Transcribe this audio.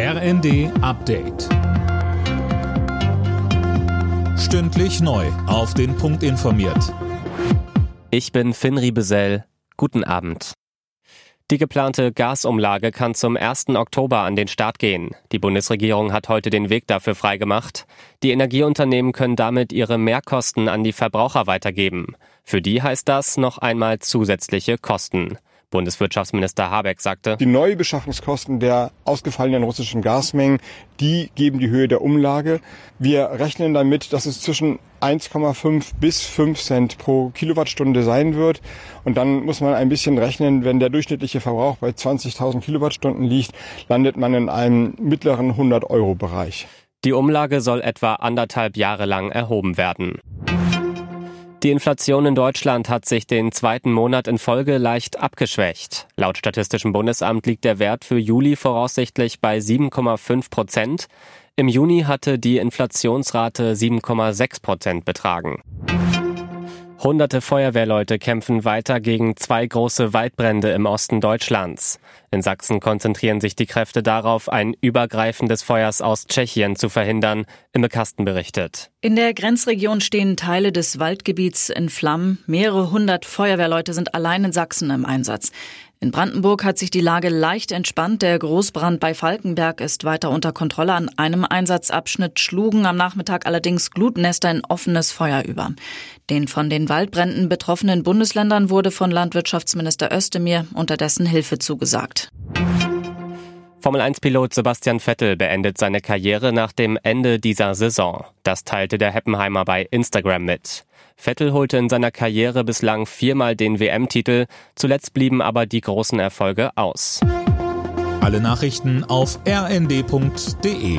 RND Update. Stündlich neu. Auf den Punkt informiert. Ich bin Finn Riebesell. Guten Abend. Die geplante Gasumlage kann zum 1. Oktober an den Start gehen. Die Bundesregierung hat heute den Weg dafür freigemacht. Die Energieunternehmen können damit ihre Mehrkosten an die Verbraucher weitergeben. Für die heißt das noch einmal zusätzliche Kosten. Bundeswirtschaftsminister Habeck sagte, Die Neubeschaffungskosten der ausgefallenen russischen Gasmengen, die geben die Höhe der Umlage. Wir rechnen damit, dass es zwischen 1,5 bis 5 Cent pro Kilowattstunde sein wird. Und dann muss man ein bisschen rechnen, wenn der durchschnittliche Verbrauch bei 20.000 Kilowattstunden liegt, landet man in einem mittleren 100-Euro-Bereich. Die Umlage soll etwa anderthalb Jahre lang erhoben werden. Die Inflation in Deutschland hat sich den zweiten Monat in Folge leicht abgeschwächt. Laut Statistischem Bundesamt liegt der Wert für Juli voraussichtlich bei 7,5 Prozent. Im Juni hatte die Inflationsrate 7,6 Prozent betragen. Hunderte Feuerwehrleute kämpfen weiter gegen zwei große Waldbrände im Osten Deutschlands. In Sachsen konzentrieren sich die Kräfte darauf, ein Übergreifen des Feuers aus Tschechien zu verhindern, Imme Kasten berichtet. In der Grenzregion stehen Teile des Waldgebiets in Flammen. Mehrere hundert Feuerwehrleute sind allein in Sachsen im Einsatz. In Brandenburg hat sich die Lage leicht entspannt. Der Großbrand bei Falkenberg ist weiter unter Kontrolle. An einem Einsatzabschnitt schlugen am Nachmittag allerdings Glutnester in offenes Feuer über. Den von den Waldbränden betroffenen Bundesländern wurde von Landwirtschaftsminister Özdemir unterdessen Hilfe zugesagt. Formel-1-Pilot Sebastian Vettel beendet seine Karriere nach dem Ende dieser Saison. Das teilte der Heppenheimer bei Instagram mit. Vettel holte in seiner Karriere bislang viermal den WM-Titel, zuletzt blieben aber die großen Erfolge aus. Alle Nachrichten auf rnd.de